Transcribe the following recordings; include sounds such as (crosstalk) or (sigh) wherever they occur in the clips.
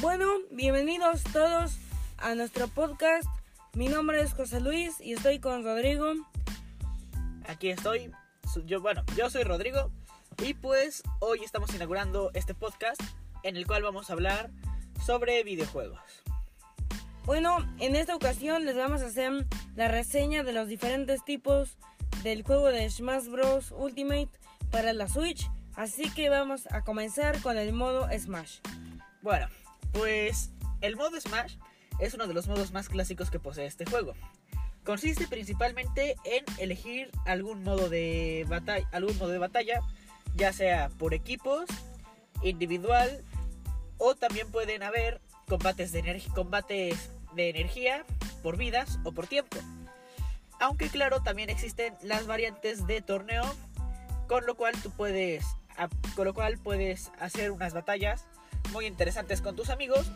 Bueno, bienvenidos todos a nuestro podcast. Mi nombre es José Luis y estoy con Rodrigo. Aquí estoy. Yo, bueno, yo soy Rodrigo y pues hoy estamos inaugurando este podcast en el cual vamos a hablar sobre videojuegos. Bueno, en esta ocasión les vamos a hacer la reseña de los diferentes tipos del juego de Smash Bros. Ultimate para la Switch. Así que vamos a comenzar con el modo Smash. Bueno, pues el modo Smash es uno de los modos más clásicos que posee este juego. Consiste principalmente en elegir algún modo de batalla, algún modo de batalla, ya sea por equipos, individual o también pueden haber combates de, combates de energía por vidas o por tiempo. Aunque claro, también existen las variantes de torneo, con lo cual tú puedes con lo cual puedes hacer unas batallas muy interesantes con tus amigos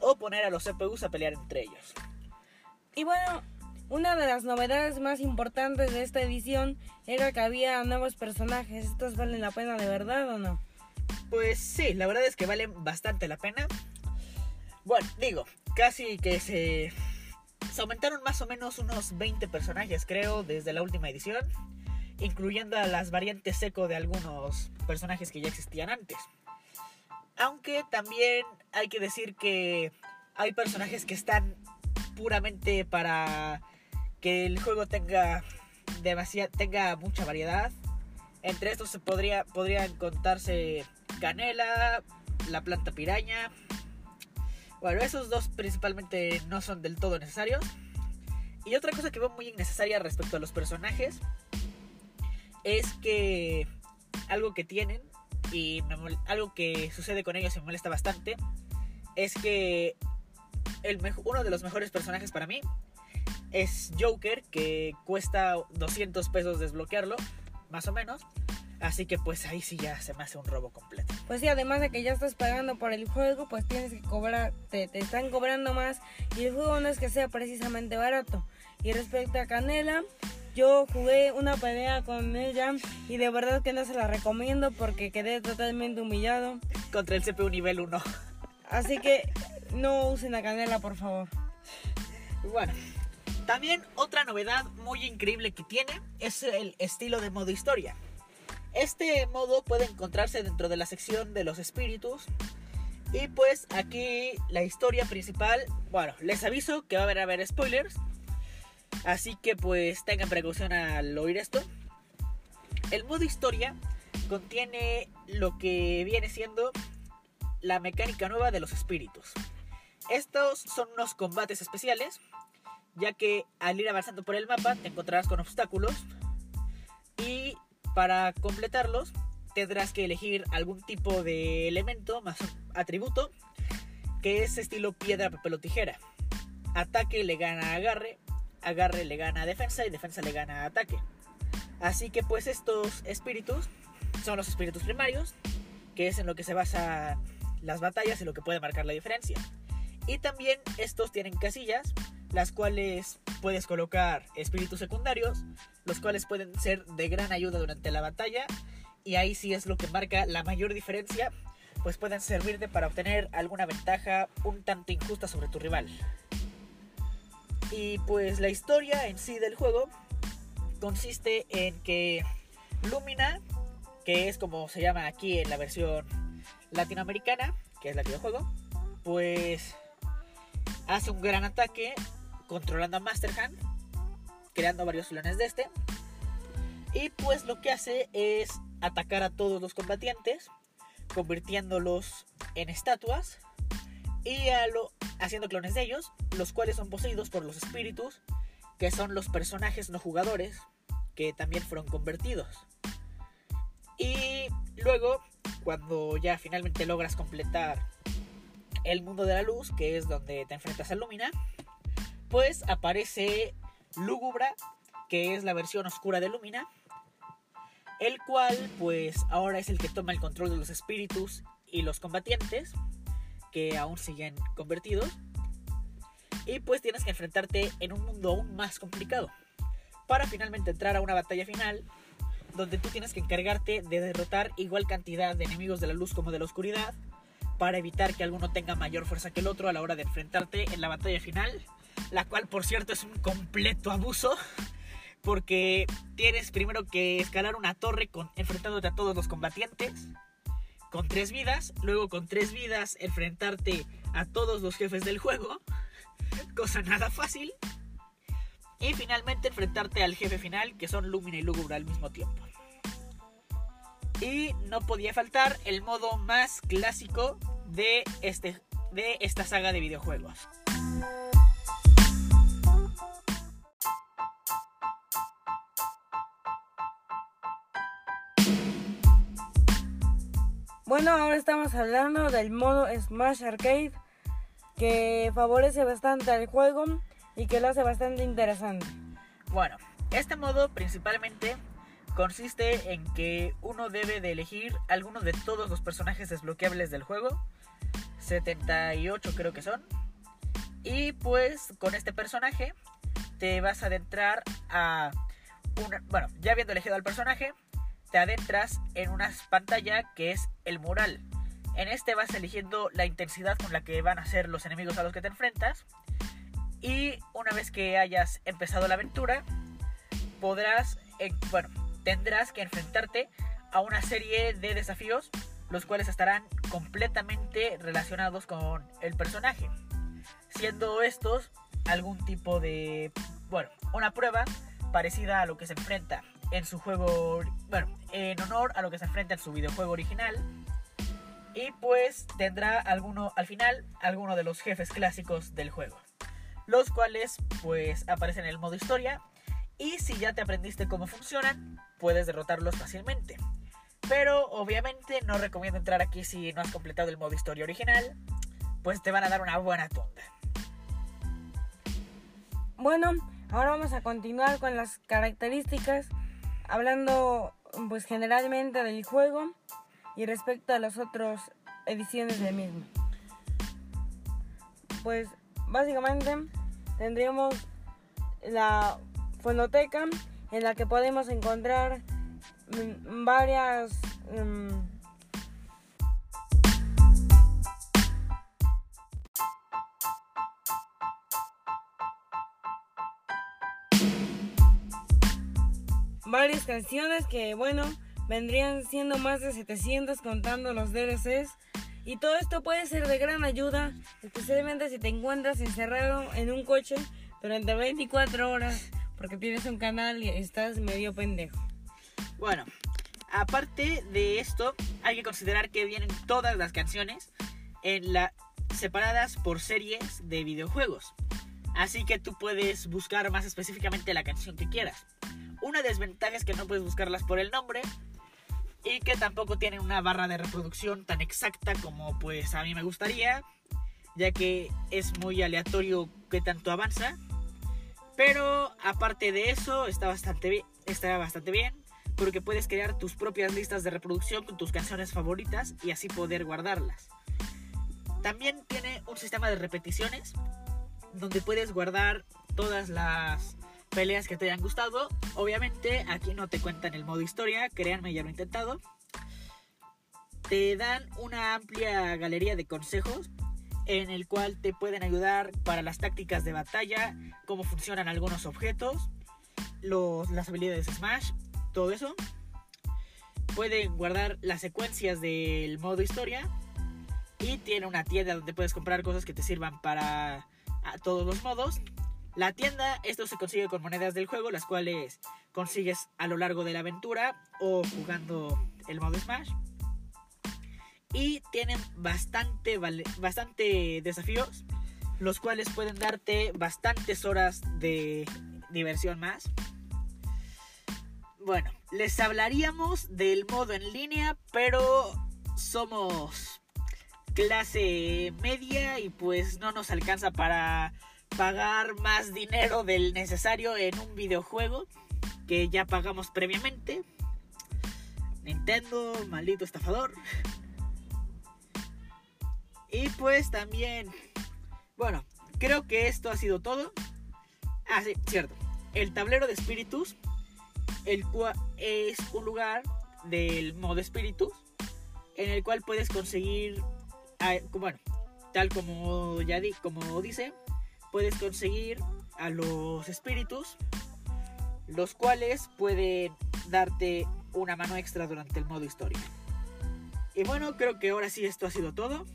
o poner a los CPUs a pelear entre ellos. Y bueno, una de las novedades más importantes de esta edición era que había nuevos personajes. ¿Estos valen la pena de verdad o no? Pues sí, la verdad es que valen bastante la pena. Bueno, digo, casi que se, se aumentaron más o menos unos 20 personajes, creo, desde la última edición, incluyendo a las variantes seco de algunos personajes que ya existían antes. Aunque también hay que decir que hay personajes que están puramente para que el juego tenga tenga mucha variedad. Entre estos se podría, podrían contarse Canela, la planta piraña. Bueno, esos dos principalmente no son del todo necesarios. Y otra cosa que veo muy innecesaria respecto a los personajes es que algo que tienen y algo que sucede con ellos y me molesta bastante es que el uno de los mejores personajes para mí es Joker, que cuesta 200 pesos desbloquearlo, más o menos. Así que pues ahí sí ya se me hace un robo completo. Pues sí, además de que ya estás pagando por el juego, pues tienes que cobrar, te, te están cobrando más y el juego no es que sea precisamente barato. Y respecto a Canela, yo jugué una pelea con ella y de verdad que no se la recomiendo porque quedé totalmente humillado. Contra el CPU nivel 1. Así que no usen la canela, por favor. Bueno, también otra novedad muy increíble que tiene es el estilo de modo historia. Este modo puede encontrarse dentro de la sección de los espíritus. Y pues aquí la historia principal, bueno, les aviso que va a haber, a haber spoilers. Así que pues tengan precaución al oír esto. El modo historia contiene lo que viene siendo la mecánica nueva de los espíritus. Estos son unos combates especiales, ya que al ir avanzando por el mapa te encontrarás con obstáculos y para completarlos tendrás que elegir algún tipo de elemento más atributo que es estilo piedra, papel o tijera. Ataque le gana agarre, agarre le gana defensa y defensa le gana ataque. Así que pues estos espíritus son los espíritus primarios, que es en lo que se basan las batallas y lo que puede marcar la diferencia. Y también estos tienen casillas, las cuales puedes colocar espíritus secundarios, los cuales pueden ser de gran ayuda durante la batalla. Y ahí sí es lo que marca la mayor diferencia, pues pueden servirte para obtener alguna ventaja un tanto injusta sobre tu rival. Y pues la historia en sí del juego consiste en que Lumina, que es como se llama aquí en la versión latinoamericana, que es la que yo juego, pues hace un gran ataque controlando a Masterhand, creando varios clones de este. Y pues lo que hace es atacar a todos los combatientes, convirtiéndolos en estatuas y haciendo clones de ellos, los cuales son poseídos por los espíritus, que son los personajes no jugadores, que también fueron convertidos. Y luego, cuando ya finalmente logras completar el mundo de la luz, que es donde te enfrentas a Lumina, pues aparece Lúgubra, que es la versión oscura de Lumina, el cual pues ahora es el que toma el control de los espíritus y los combatientes, que aún siguen convertidos. Y pues tienes que enfrentarte en un mundo aún más complicado. Para finalmente entrar a una batalla final donde tú tienes que encargarte de derrotar igual cantidad de enemigos de la luz como de la oscuridad para evitar que alguno tenga mayor fuerza que el otro a la hora de enfrentarte en la batalla final, la cual por cierto es un completo abuso, porque tienes primero que escalar una torre con, enfrentándote a todos los combatientes con tres vidas, luego con tres vidas enfrentarte a todos los jefes del juego, (laughs) cosa nada fácil, y finalmente enfrentarte al jefe final que son Lumina y Lúgubre al mismo tiempo. Y no podía faltar el modo más clásico de, este, de esta saga de videojuegos. Bueno, ahora estamos hablando del modo Smash Arcade que favorece bastante al juego y que lo hace bastante interesante. Bueno, este modo principalmente consiste en que uno debe de elegir alguno de todos los personajes desbloqueables del juego. 78 creo que son. Y pues con este personaje te vas a adentrar a una... Bueno, ya habiendo elegido al personaje, te adentras en una pantalla que es el mural. En este vas eligiendo la intensidad con la que van a ser los enemigos a los que te enfrentas. Y una vez que hayas empezado la aventura, podrás, bueno, tendrás que enfrentarte a una serie de desafíos, los cuales estarán completamente relacionados con el personaje. Siendo estos algún tipo de, bueno, una prueba parecida a lo que se enfrenta en su juego, bueno, en honor a lo que se enfrenta en su videojuego original. Y pues tendrá alguno, al final, alguno de los jefes clásicos del juego. Los cuales pues aparecen en el modo historia y si ya te aprendiste cómo funcionan, puedes derrotarlos fácilmente. Pero obviamente no recomiendo entrar aquí si no has completado el modo historia original, pues te van a dar una buena tunda. Bueno, ahora vamos a continuar con las características, hablando pues generalmente del juego y respecto a las otras ediciones del mismo. Pues básicamente tendríamos la fonoteca en la que podemos encontrar mm, varias mm, varias canciones que bueno vendrían siendo más de 700 contando los DLCs y todo esto puede ser de gran ayuda especialmente si te encuentras encerrado en un coche durante 24 horas porque tienes un canal y estás medio pendejo. Bueno, aparte de esto, hay que considerar que vienen todas las canciones en la, separadas por series de videojuegos. Así que tú puedes buscar más específicamente la canción que quieras. Una desventaja es que no puedes buscarlas por el nombre y que tampoco tienen una barra de reproducción tan exacta como pues a mí me gustaría, ya que es muy aleatorio que tanto avanza pero aparte de eso, está bastante, está bastante bien porque puedes crear tus propias listas de reproducción con tus canciones favoritas y así poder guardarlas. También tiene un sistema de repeticiones donde puedes guardar todas las peleas que te hayan gustado. Obviamente aquí no te cuentan el modo historia, créanme, ya lo he intentado. Te dan una amplia galería de consejos en el cual te pueden ayudar para las tácticas de batalla, cómo funcionan algunos objetos, los, las habilidades de Smash, todo eso. Pueden guardar las secuencias del modo historia y tiene una tienda donde puedes comprar cosas que te sirvan para todos los modos. La tienda, esto se consigue con monedas del juego, las cuales consigues a lo largo de la aventura o jugando el modo Smash y tienen bastante, bastante desafíos, los cuales pueden darte bastantes horas de diversión más. Bueno, les hablaríamos del modo en línea, pero somos clase media y pues no nos alcanza para pagar más dinero del necesario en un videojuego que ya pagamos previamente. Nintendo, maldito estafador. Y pues también, bueno, creo que esto ha sido todo. Ah, sí, cierto. El tablero de espíritus, el cual es un lugar del modo espíritus, en el cual puedes conseguir ah, bueno, tal como ya como dice, puedes conseguir a los espíritus, los cuales pueden darte una mano extra durante el modo historia. Y bueno, creo que ahora sí esto ha sido todo.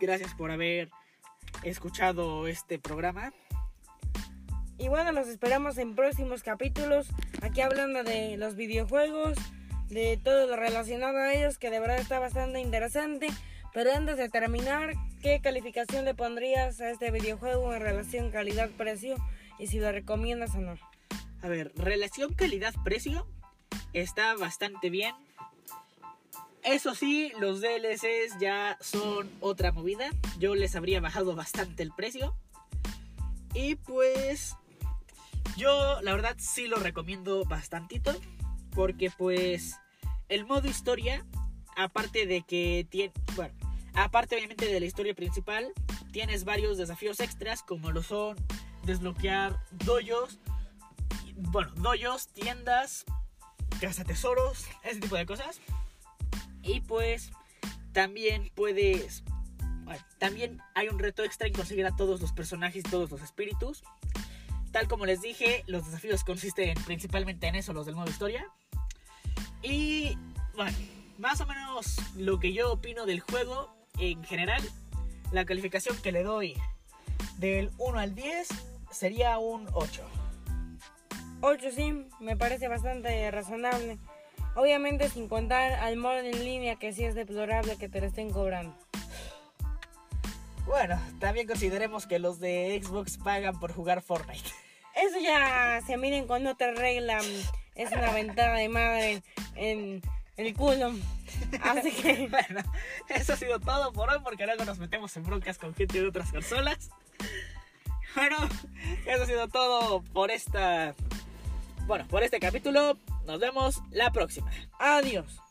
Gracias por haber escuchado este programa. Y bueno, los esperamos en próximos capítulos. Aquí hablando de los videojuegos, de todo lo relacionado a ellos, que de verdad está bastante interesante. Pero antes de terminar, ¿qué calificación le pondrías a este videojuego en relación calidad-precio? Y si lo recomiendas o no. A ver, relación calidad-precio está bastante bien. Eso sí, los DLCs ya son otra movida. Yo les habría bajado bastante el precio. Y pues yo la verdad sí lo recomiendo bastantito. Porque pues el modo historia, aparte de que tiene... Bueno, aparte obviamente de la historia principal, tienes varios desafíos extras como lo son desbloquear doyos. Bueno, doyos, tiendas, tesoros, ese tipo de cosas. Y pues también puedes... también hay un reto extra en conseguir a todos los personajes y todos los espíritus. Tal como les dije, los desafíos consisten principalmente en eso, los del modo historia. Y bueno, más o menos lo que yo opino del juego en general, la calificación que le doy del 1 al 10 sería un 8. 8 sí, me parece bastante razonable. Obviamente sin contar al modo en línea que sí es deplorable que te lo estén cobrando. Bueno, también consideremos que los de Xbox pagan por jugar Fortnite. Eso ya se miren con otra regla. Es una ventana de madre en el culo. Así que. (laughs) bueno, eso ha sido todo por hoy porque luego nos metemos en broncas con gente de otras consolas. Bueno, eso ha sido todo por esta. Bueno, por este capítulo. Nos vemos la próxima. Adiós.